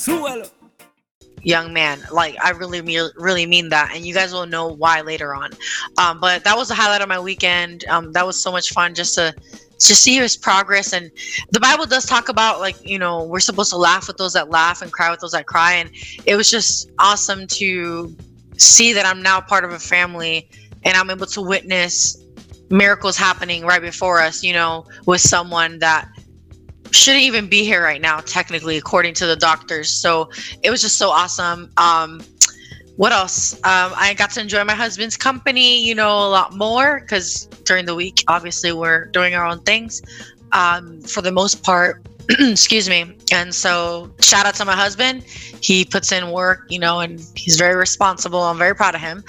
Súbalo. young man. Like I really, really mean that, and you guys will know why later on. Um, but that was the highlight of my weekend. Um, that was so much fun just to to see his progress. And the Bible does talk about like you know we're supposed to laugh with those that laugh and cry with those that cry, and it was just awesome to see that I'm now part of a family and I'm able to witness miracles happening right before us. You know, with someone that shouldn't even be here right now technically according to the doctors. So it was just so awesome. Um what else? Um i got to enjoy my husband's company you know a lot more because during the week obviously we're doing our own things um for the most part. Excuse me. And so shout out to my husband. He puts in work you know and he's very responsible. I'm very proud of him.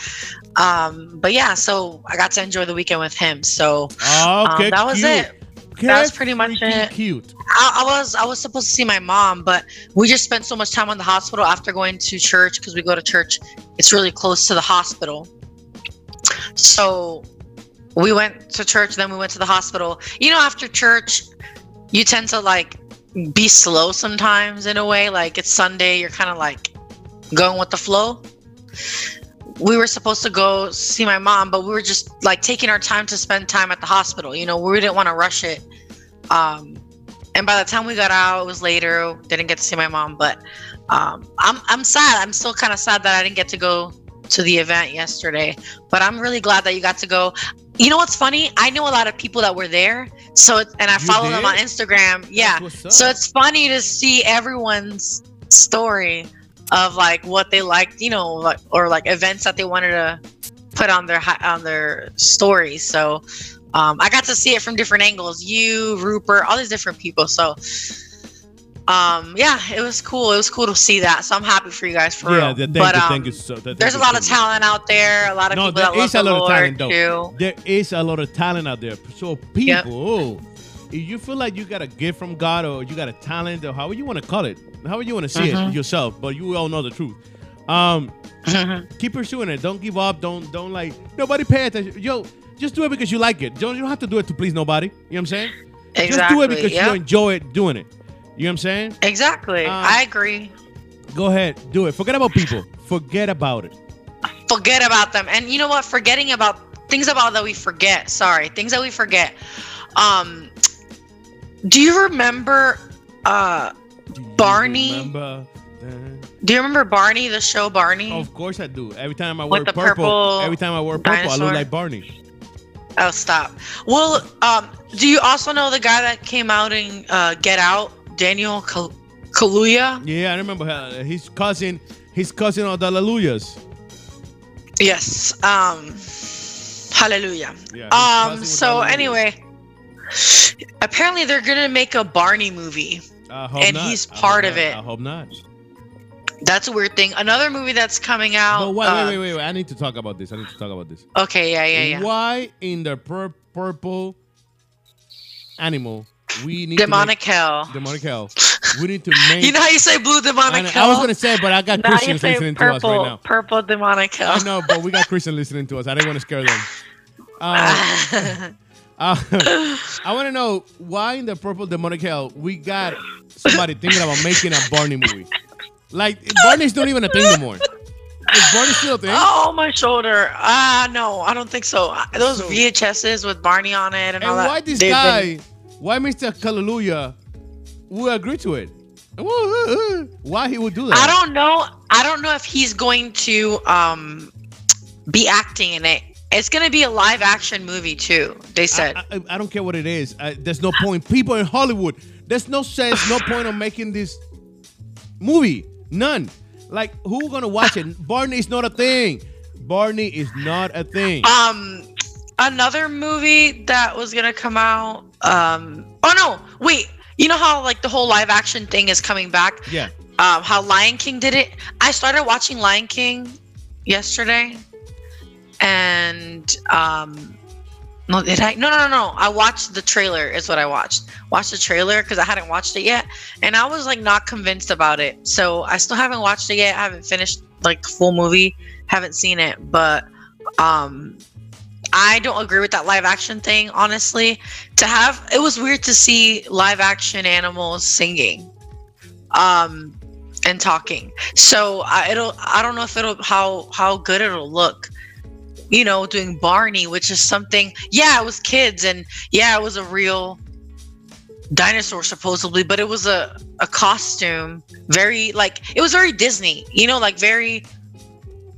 Um but yeah so i got to enjoy the weekend with him. So um, that was cute. it Okay, That was pretty much it. Cute. I, I was I was supposed to see my mom, but we just spent so much time on the hospital after going to church because we go to church. It's really close to the hospital. So we went to church, then we went to the hospital. You know, after church, you tend to like be slow sometimes in a way. Like it's Sunday, you're kind of like going with the flow. We were supposed to go see my mom, but we were just like taking our time to spend time at the hospital. You know, we didn't want to rush it. Um, and by the time we got out, it was later. Didn't get to see my mom, but um, I'm I'm sad. I'm still kind of sad that I didn't get to go to the event yesterday. But I'm really glad that you got to go. You know what's funny? I know a lot of people that were there, so and I You follow them on Instagram. Yeah, so it's funny to see everyone's story of like what they liked, you know, like, or like events that they wanted to put on their on their stories. So um, I got to see it from different angles. You, Rupert, all these different people. So um, yeah, it was cool. It was cool to see that. So I'm happy for you guys for yeah, real. the, thank but you, um, thank you so. th- there's a lot of talent out there. A lot of No, people there that love is a the lot of talent though. too. There is a lot of talent out there. So people, if you feel like you got a gift from God or you got a talent or however you want to call it, however you want to see it yourself, but you all know the truth. Um, Mhm. keep pursuing it. Don't give up. Don't don't like nobody pay attention. Yo, just do it because you like it. Don't you don't have to do it to please nobody. You know what I'm saying? exactly. Just do it because yep. you enjoy it doing it. You know what I'm saying? Exactly. Um, I agree. Go ahead, do it. Forget about people. Forget about it. forget about them and you know what forgetting about things about that we forget sorry things that we forget um do you remember uh Do you Barney? remember do you remember barney the show barney Of course I do. Every time I wear purple, purple every time I wear purple, I look like Barney. oh stop well um do you also know the guy that came out in uh get out daniel Kal- kaluuya Yeah, I remember uh, his cousin. His cousin of the Hallelujahs. yes um hallelujah Yeah. um so anyway apparently they're gonna make a barney movie I and not. he's part of not. it. I hope not. That's a weird thing. Another movie that's coming out. But wait, uh, wait, wait, wait, wait. I need to talk about this. I need to talk about this. Okay, yeah, yeah, yeah. Why in the pur- purple animal we need Demonic to hell. make, demonic hell? We need to make. You know how you say blue I, demonic know- hell? I was gonna say, but I got Now Christians listening to us purple, right now. purple demonic hell. I know, but we got Christians listening to us. I didn't want to scare them. Um, uh, I want to know why in the purple demonic hell we got somebody thinking about making a Barney movie. Like Barney's don't even a thing anymore. Is Barney still a thing? oh, my shoulder. Ah, no, I don't think so. Those So- VHSs with Barney on it and, and all that. why this they've guy? been- Why Mr. Hallelujah will agree to it? Why he would do that? I don't know. I don't know if he's going to um be acting in it. It's gonna be a live action movie too. They said. I, I, I don't care what it is. I, there's no point. People in Hollywood, there's no sense, no point of making this movie. None. Like, who gonna watch it? Barney is not a thing. Barney is not a thing. um another movie that was gonna come out um oh no wait you know how like the whole live action thing is coming back Yeah. um, how Lion King did it. I started watching Lion King yesterday, and um, no, did I? No, no, no. I watched the trailer. Is what I watched. Watched the trailer because I hadn't watched it yet, and I was like not convinced about it. So I still haven't watched it yet. I haven't finished like full movie. Haven't seen it, but um, I don't agree with that live action thing. Honestly, to have it was weird to see live action animals singing, um, and talking. So I it'll I don't know if it'll how how good it'll look you know, doing Barney, which is something, yeah, it was kids and yeah, it was a real dinosaur supposedly, but it was a, a costume, very like, it was very Disney, you know, like very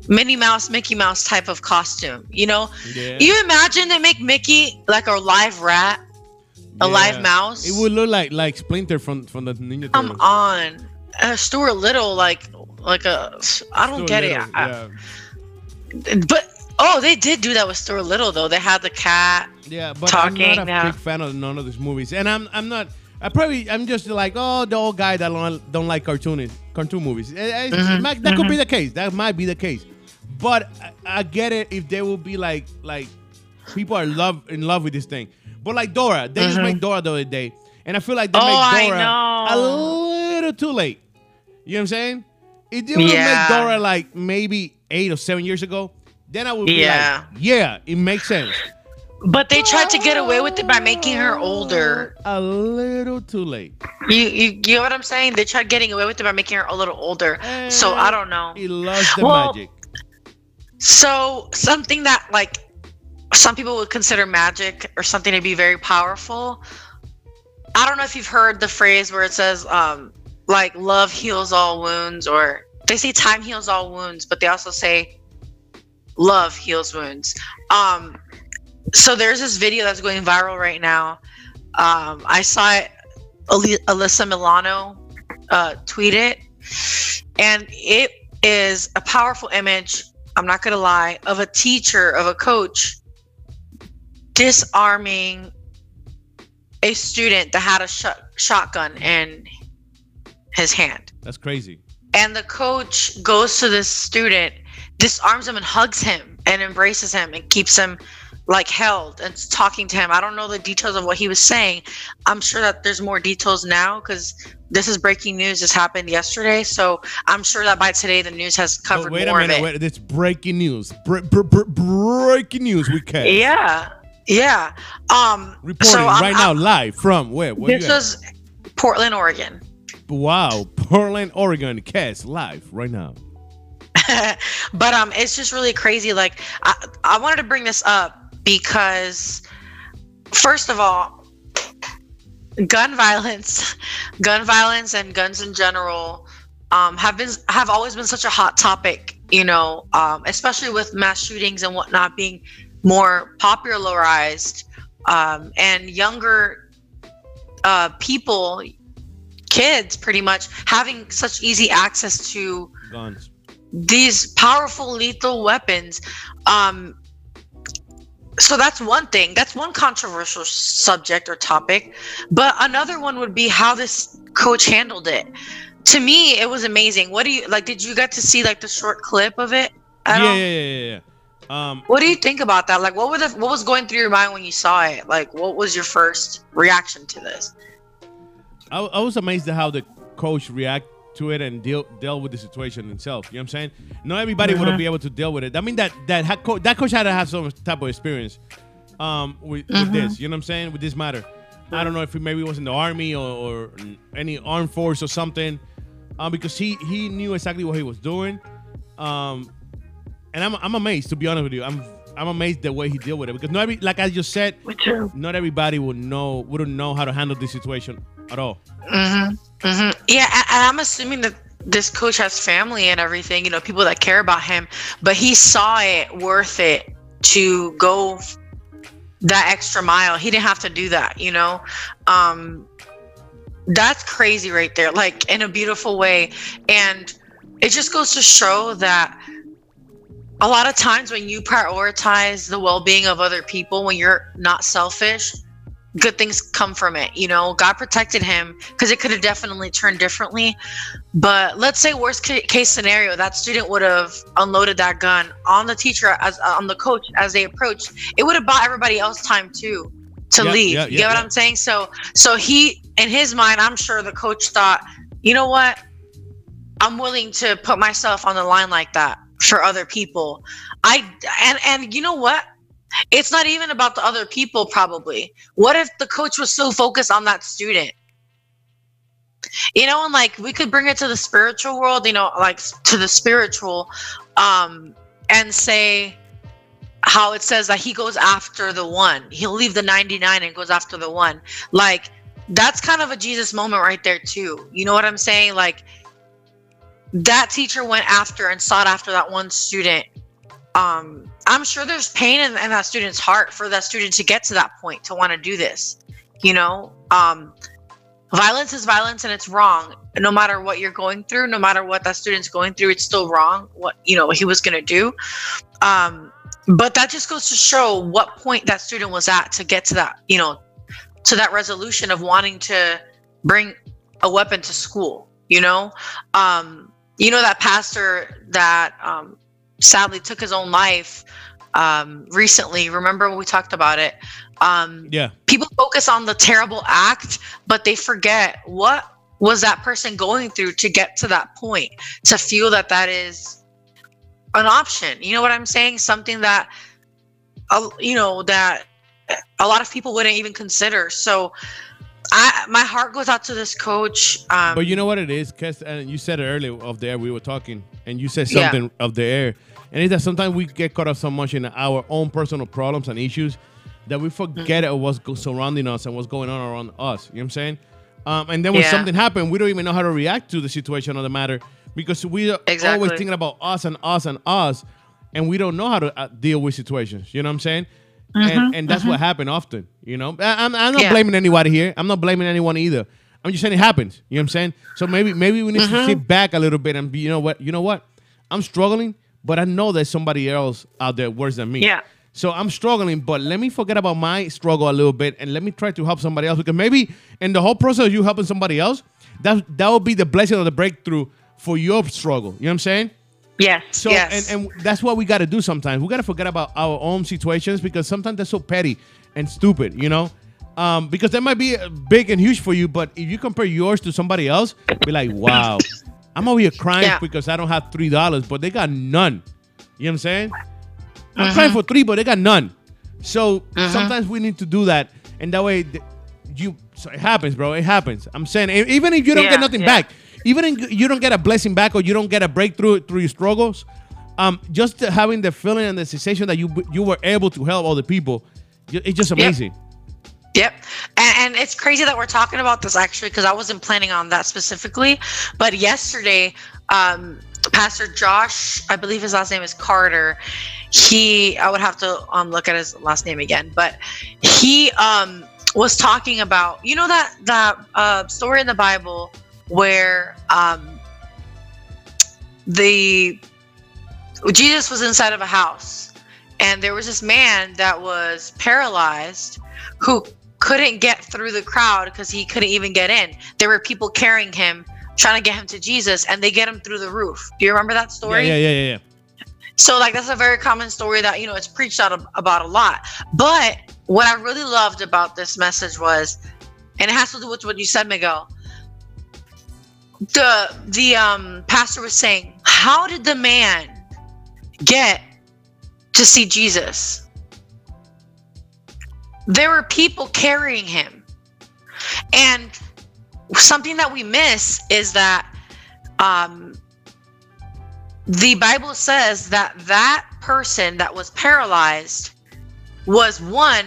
Minnie Mouse, Mickey Mouse type of costume, you know? Yeah. You imagine they make Mickey like a live rat, a Yeah. live mouse? It would look like like Splinter from from the Ninja Come Turtles. on. Uh, Stuart Little, like, like a, I don't Stuart get Little, it. I- yeah. but, oh, they did do that with Stuart Little, though. They had the cat. Yeah, but talking I'm not a now. big fan of none of these movies, and I'm I'm not. I probably I'm just like oh the old guy that don't, don't like cartoon cartoon movies. Eh, Mhm, might- that could be the case. That might be the case, but I, I get it if they will be like like people are love in love with this thing. But like Dora, they just Mhm. made Dora the other day, and I feel like they Oh, I made Dora a little too late. You know what I'm saying? Would have Yeah. made Dora like maybe eight or seven years ago, then I would be Yeah. like, yeah, it makes sense. But they tried to get away with it by making her older. A little too late. You, you, you know what I'm saying? They tried getting away with it by making her a little older. So I don't know. He loves the Well- magic. So something that like some people would consider magic or something to be very powerful. I don't know if you've heard the phrase where it says um like love heals all wounds or they say time heals all wounds, but they also say love heals wounds. Um so there's this video that's going viral right now. Um I saw it Alyssa Milano uh tweet it and it is a powerful image I'm not gonna lie, of a teacher, of a coach disarming a student that had a shot shotgun in his hand. That's crazy. And the coach goes to this student, disarms him and hugs him and embraces him and keeps him like held and talking to him. I don't know the details of what he was saying. I'm sure that there's more details now because this is breaking news. This happened yesterday. So I'm sure that by today the news has covered wait a more minute. of it. Wait, it's breaking news. Bre- bre- bre- breaking news We Kat. Yeah, yeah. Um, Reporting so I'm- right I'm- now, live from where? Where This was Portland, Oregon. Wow, Portland, Oregon, Cass live right now. but um, it's just really crazy. Like I, I wanted to bring this up because, first of all, gun violence, gun violence, and guns in general um, have been have always been such a hot topic. You know, um, especially with mass shootings and whatnot being more popularized, um, and younger uh, people, kids, pretty much having such easy access to Guns. These powerful lethal weapons um so that's one thing. That's one controversial subject or topic but another one would be how this coach handled it. To me it was amazing. What do you like did you get to see like the short clip of it Yeah, yeah, yeah, yeah, yeah. Um, what do you think about that? Like what were the what was going through your mind when you saw it? Like what was your first reaction to this? I, I was amazed at how the coach react to it and deal deal with the situation himself. You know what I'm saying? Not everybody would Mhm. be able to deal with it. I mean that that ha- co- that coach had to have some type of experience um with, with Mhm. this. You know what I'm saying? With this matter. I don't know if he maybe was in the army or, or any armed force or something, um, because he he knew exactly what he was doing, um, and I'm I'm amazed to be honest with you. I'm I'm amazed the way he dealt with it because not every like I just said, not everybody would know wouldn't know how to handle this situation at all. Mm-hmm. Mm-hmm. Yeah, and I'm assuming that this coach has family and everything, you know, people that care about him, but he saw it worth it to go that extra mile. He didn't have to do that, you know. Um that's crazy right there, like in a beautiful way. And it just goes to show that a lot of times when you prioritize the well-being of other people when you're not selfish, good things come from it. You know, God protected him because it could have definitely turned differently. But let's say worst case scenario, that student would have unloaded that gun on the teacher as uh, on the coach as they approached. It would have bought everybody else time too to Yeah, leave. yeah, you yeah, get what. I'm saying? So so he in his mind, I'm sure the coach thought, you know what? I'm willing to put myself on the line like that for other people. I and and you know what? It's not even about the other people probably. What if the coach was so focused on that student? You know, and like we could bring it to the spiritual world, you know, like to the spiritual um and say how it says that he goes after the one. He'll leave the 99 and goes after the one. Like that's kind of a Jesus moment right there too. You know what I'm saying? Like that teacher went after and sought after that one student um i'm sure there's pain in, in that student's heart for that student to get to that point to want to do this you know? Um violence is violence and it's wrong. No matter what you're going through no matter what that student's going through it's still wrong what you know what he was going to do. Um but that just goes to show what point that student was at to get to that you know to that resolution of wanting to bring a weapon to school you know? Um you know that pastor that um sadly took his own life um recently. Remember when we talked about it? Um Yeah. people focus on the terrible act but they forget what was that person going through to get to that point to feel that that is an option. You know what i'm saying? Something that uh, you know that a lot of people wouldn't even consider. So i my heart goes out to this coach um But you know what it is, Kez, and you said it earlier of the air we were talking, and you said Yeah. something of the air, and it's that sometimes we get caught up so much in our own personal problems and issues that we forget Mm-hmm. what's surrounding us and what's going on around us. You know what I'm saying? Um, and then when Yeah. something happens, we don't even know how to react to the situation or the matter because we are always thinking about us and us and us, and we don't know how to uh, deal with situations. You know what I'm saying? and and that's what happened often. You know, I, I'm, I'm not Mm-hmm, Yeah. blaming anybody here. I'm not blaming anyone either. I'm just saying it happens. You know what I'm saying? So maybe maybe we need Mm-hmm. to sit back a little bit and be, you know what, you know what? I'm struggling, but I know there's somebody else out there worse than me. Yeah. So I'm struggling, but let me forget about my struggle a little bit and let me try to help somebody else because maybe in the whole process of you helping somebody else, that that will be the blessing of the breakthrough for your struggle. You know what I'm saying? yes So yes and, and that's what we got to do sometimes. We got to forget about our own situations because sometimes they're so petty and stupid, you know. Um, because that might be big and huge for you, but if you compare yours to somebody else, be like, wow, I'm over here crying Yeah. because I don't have three dollars, but they got none. You know what I'm saying? I'm Mm-hmm. crying for three, but they got none. So sometimes we need to do that, and that way you. So it happens, bro. It happens. I'm saying even if you don't Yeah, get nothing yeah. back, even if you don't get a blessing back or you don't get a breakthrough through your struggles, um, just having the feeling and the sensation that you you were able to help other people, it's just amazing. Yep. And, and it's crazy that we're talking about this actually because I wasn't planning on that specifically. But yesterday, um, Pastor Josh, I believe his last name is Carter. He, I would have to um, look at his last name again, but he um, was talking about, you know, that that uh, story in the Bible where um, the Jesus was inside of a house and there was this man that was paralyzed who couldn't get through the crowd because he couldn't even get in. There were people carrying him, trying to get him to Jesus, and they get him through the roof. Do you remember that story? yeah, yeah, yeah, yeah. So like that's a very common story that you know it's preached out ab- about a lot. But what I really loved about this message was, and it has to do with what you said, Miguel. The the um pastor was saying, how did the man get to see Jesus? There were people carrying him, and something that we miss is that um the Bible says that that person that was paralyzed was one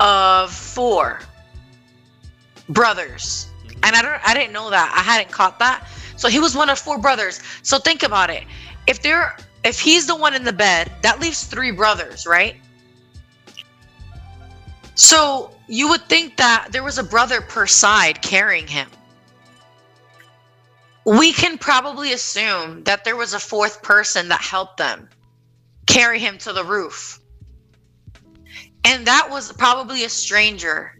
of four brothers. And I don't I didn't know that. I hadn't caught that. So he was one of four brothers. So think about it. If there if he's the one in the bed, that leaves three brothers, right? So you would think that there was a brother per side carrying him we can probably assume that there was a fourth person that helped them carry him to the roof. And that was probably a stranger.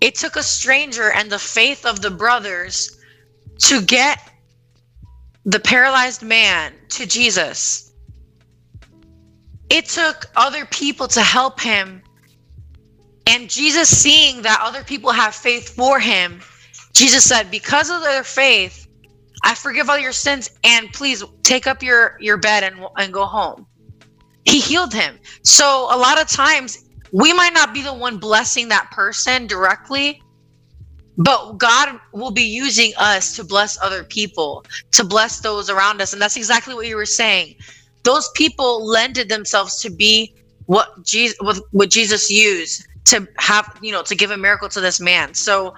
It took a stranger and the faith of the brothers to get the paralyzed man to Jesus. It took other people to help him. And Jesus, seeing that other people have faith for him, Jesus said, Because of their faith, I forgive all your sins and please take up your, your bed and, and go home. He healed him. So a lot of times we might not be the one blessing that person directly, but God will be using us to bless other people, to bless those around us. And that's exactly what you were saying. Those people lended themselves to be what Jesus what, Jesus used to have, you know, to give a miracle to this man. So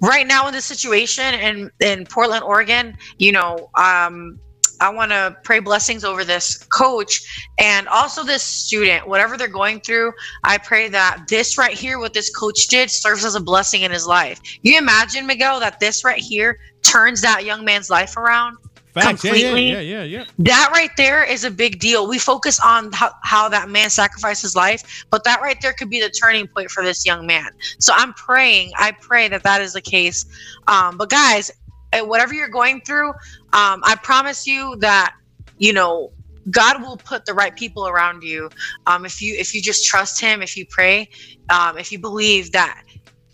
right now in this situation in in Portland, Oregon, you know, um I want to pray blessings over this coach and also this student, whatever they're going through. I pray that this right here, what this coach did, serves as a blessing in his life. You imagine, Miguel, that this right here turns that young man's life around Facts. Completely. yeah, yeah, yeah, yeah. That right there is a big deal. We focus on how, how that man sacrificed his life, but that right there could be the turning point for this young man. So I'm praying, I pray that that is the case. Um, but guys, eh, whatever you're going through, um, I promise you that, you know, God will put the right people around you. Um, if you if you just trust Him, if you pray, um, if you believe that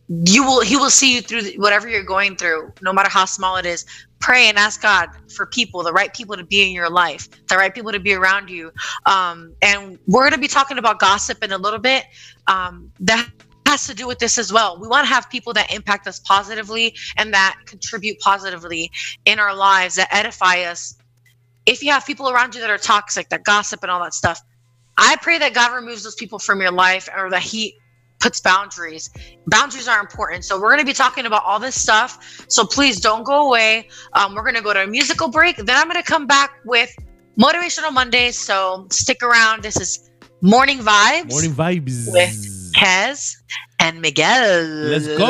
you will He will see you through whatever you're going through, no matter how small it is. Pray and ask God for people, the right people to be in your life, the right people to be around you. Um, and we're going to be talking about gossip in a little bit. Um, that has to do with this as well. We want to have people that impact us positively and that contribute positively in our lives, that edify us. If you have people around you that are toxic, that gossip and all that stuff, I pray that God removes those people from your life or that He puts boundaries. Boundaries are important. So we're going to be talking about all this stuff. So please don't go away. Um, we're going to go to a musical break. Then I'm going to come back with Motivational Mondays. So stick around. This is Morning Vibes Morning vibes. with Kez and Miguel. Let's go.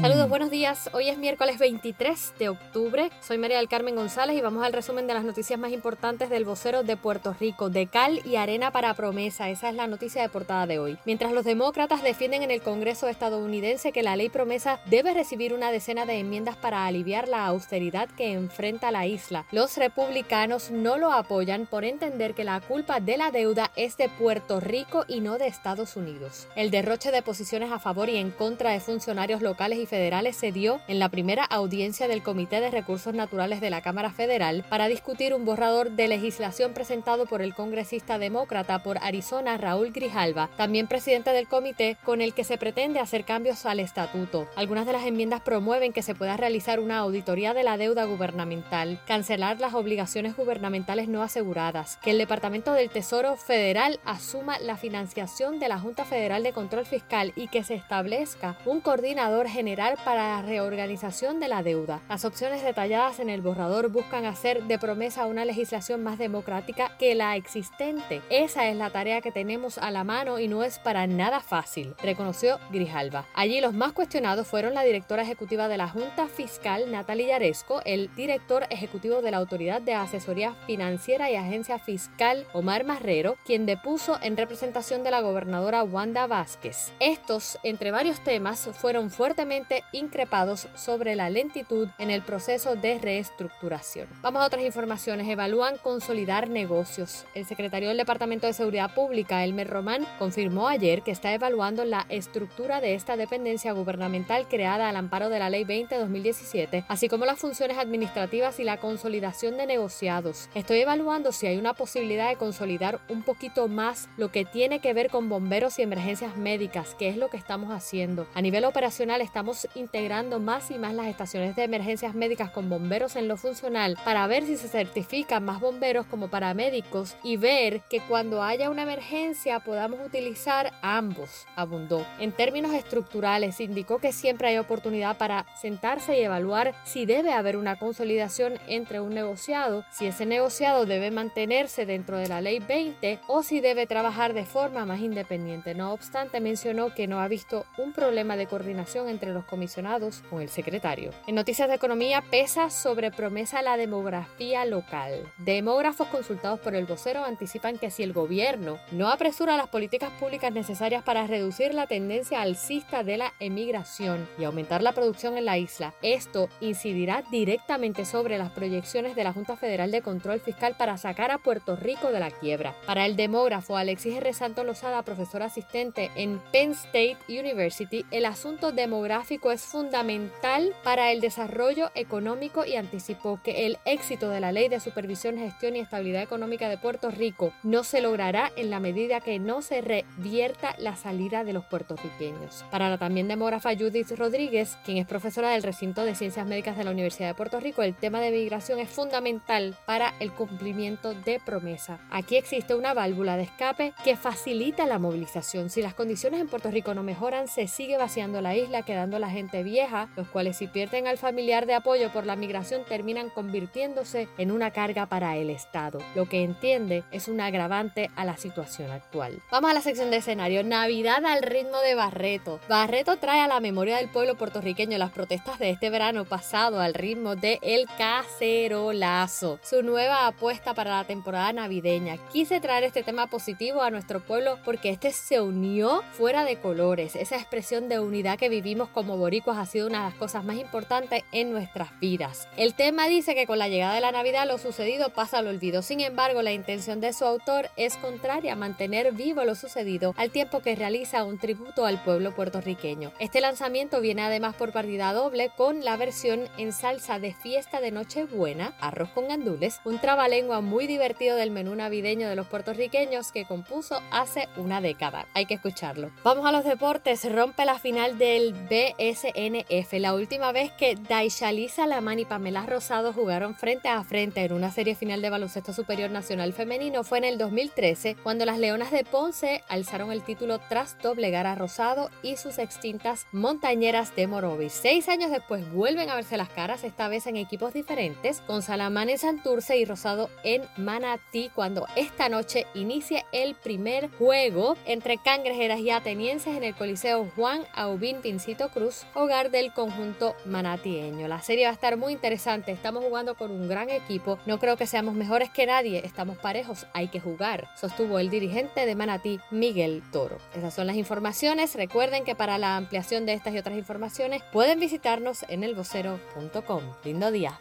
Saludos, buenos días. Hoy es miércoles 23 de octubre. Soy María del Carmen González y vamos al resumen de las noticias más importantes del vocero de Puerto Rico. De cal y arena para promesa. Esa es la noticia de portada de hoy. Mientras los demócratas defienden en el Congreso estadounidense que la ley promesa debe recibir una decena de enmiendas para aliviar la austeridad que enfrenta la isla, los republicanos no lo apoyan por entender que la culpa de la deuda es de Puerto Rico y no de Estados Unidos. El derroche de posiciones a favor y en contra de funcionarios locales y federales se dio en la primera audiencia del Comité de Recursos Naturales de la Cámara Federal para discutir un borrador de legislación presentado por el congresista demócrata por Arizona Raúl Grijalva, también presidente del comité, con el que se pretende hacer cambios al estatuto. Algunas de las enmiendas promueven que se pueda realizar una auditoría de la deuda gubernamental, cancelar las obligaciones gubernamentales no aseguradas, que el Departamento del Tesoro Federal asuma la financiación de la Junta Federal de Control Fiscal y que se establezca un coordinador general para la reorganización de la deuda. Las opciones detalladas en el borrador buscan hacer de promesa una legislación más democrática que la existente. Esa es la tarea que tenemos a la mano y no es para nada fácil, reconoció Grijalva. Allí los más cuestionados fueron la directora ejecutiva de la Junta Fiscal, Natalie Yaresco, el director ejecutivo de la Autoridad de Asesoría Financiera y Agencia Fiscal, Omar Marrero, quien depuso en representación de la gobernadora Wanda Vázquez. Estos, entre varios temas, fueron fuertemente increpados sobre la lentitud en el proceso de reestructuración. Vamos a otras informaciones. Evalúan consolidar negocios. El secretario del Departamento de Seguridad Pública, Elmer Román, confirmó ayer que está evaluando la estructura de esta dependencia gubernamental creada al amparo de la Ley 20-2017, así como las funciones administrativas y la consolidación de negociados. Estoy evaluando si hay una posibilidad de consolidar un poquito más lo que tiene que ver con bomberos y emergencias médicas, que es lo que estamos haciendo. A nivel operacional estamos integrando más y más las estaciones de emergencias médicas con bomberos en lo funcional para ver si se certifican más bomberos como paramédicos y ver que cuando haya una emergencia podamos utilizar ambos, abundó. En términos estructurales, indicó que siempre hay oportunidad para sentarse y evaluar si debe haber una consolidación entre un negociado, si ese negociado debe mantenerse dentro de la ley 20 o si debe trabajar de forma más independiente. No obstante, mencionó que no había visto un problema de coordinación entre los comisionados con el secretario. En noticias de economía pesa sobre promesa la demografía local. Demógrafos consultados por el vocero anticipan que si el gobierno no apresura las políticas públicas necesarias para reducir la tendencia alcista de la emigración y aumentar la producción en la isla, esto incidirá directamente sobre las proyecciones de la Junta Federal de Control Fiscal para sacar a Puerto Rico de la quiebra. Para el demógrafo Alexis R. Santo Lozada, profesor asistente en Penn State University, el asunto demográfico es fundamental para el desarrollo económico y anticipó que el éxito de la Ley de Supervisión, Gestión y Estabilidad Económica de Puerto Rico no se logrará en la medida que no se revierta la salida de los puertorriqueños. Para la también demógrafa Judith Rodríguez, quien es profesora del recinto de Ciencias Médicas de la Universidad de Puerto Rico, el tema de migración es fundamental para el cumplimiento de promesa. Aquí existe una válvula de escape que facilita la movilización. Si las condiciones en Puerto Rico no mejoran, se sigue vaciando la isla, quedando la gente vieja, los cuales si pierden al familiar de apoyo por la migración terminan convirtiéndose en una carga para el Estado, lo que entiende es un agravante a la situación actual. Vamos a la sección de escenario. Navidad al ritmo de Barreto. Barreto trae a la memoria del pueblo puertorriqueño las protestas de este verano pasado al ritmo de El Cacerolazo, su nueva apuesta para la temporada navideña. Quise traer este tema positivo a nuestro pueblo porque este se unió fuera de colores. Esa expresión de unidad que vivimos como boricuas ha sido una de las cosas más importantes en nuestras vidas. El tema dice que con la llegada de la Navidad lo sucedido pasa al olvido. Sin embargo, la intención de su autor es contraria a mantener vivo lo sucedido al tiempo que realiza un tributo al pueblo puertorriqueño. Este lanzamiento viene además por partida doble con la versión en salsa de fiesta de Nochebuena, arroz con gandules, un trabalengua muy divertido del menú navideño de los puertorriqueños que compuso hace una década. Hay que escucharlo. Vamos a los deportes. Rompe la final del BSNF, la última vez que Daishali Salaman y Pamela Rosado jugaron frente a frente en una serie final de baloncesto superior nacional femenino fue en el 2013, cuando las Leonas de Ponce alzaron el título tras doblegar a Rosado y sus extintas montañeras de Morovis. Seis años después vuelven a verse las caras, esta vez en equipos diferentes, con Salamán en Santurce y Rosado en Manatí, cuando esta noche inicia el primer juego entre cangrejeras y atenienses en el Coliseo Juan Aubín Pincito Cruz, hogar del conjunto manatieño. La serie va a estar muy interesante, estamos jugando con un gran equipo, no creo que seamos mejores que nadie, estamos parejos, hay que jugar, sostuvo el dirigente de Manatí, Miguel Toro. Esas son las informaciones, recuerden que para la ampliación de estas y otras informaciones pueden visitarnos en elvocero.com. Lindo día.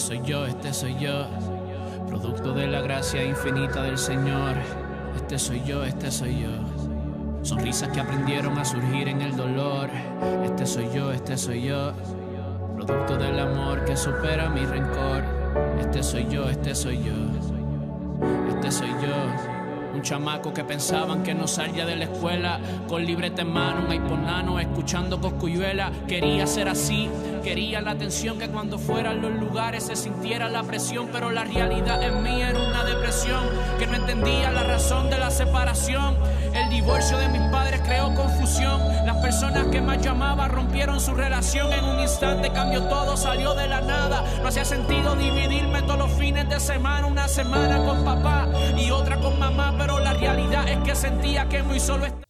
Soy yo, este soy yo, producto de la gracia infinita del Señor. Este soy yo, este soy yo. Sonrisas que aprendieron a surgir en el dolor. Este soy yo, este soy yo. Producto del amor que supera mi rencor. Este soy yo, este soy yo. Este soy yo. Un chamaco que pensaban que no salía de la escuela con libreta en mano, un iPhone escuchando coscuyuela. Quería ser así, quería la atención que cuando fueran los lugares se sintiera la presión, pero la realidad en mí era una depresión que no entendía la razón separación. El divorcio de mis padres creó confusión. Las personas que más llamaba rompieron su relación en un instante, cambió todo, salió de la nada. No hacía sentido dividirme todos los fines de semana, una semana con papá y otra con mamá, pero la realidad es que sentía que muy solo estaba.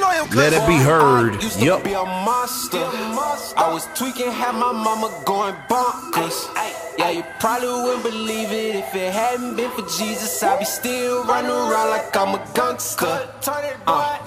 Let it be heard. Used to Yup. be a monster. I was tweaking, had my mama going bonkers. Yeah, you probably wouldn't believe it if it hadn't been for Jesus. I'd be still running around like I'm a gangster. Uh.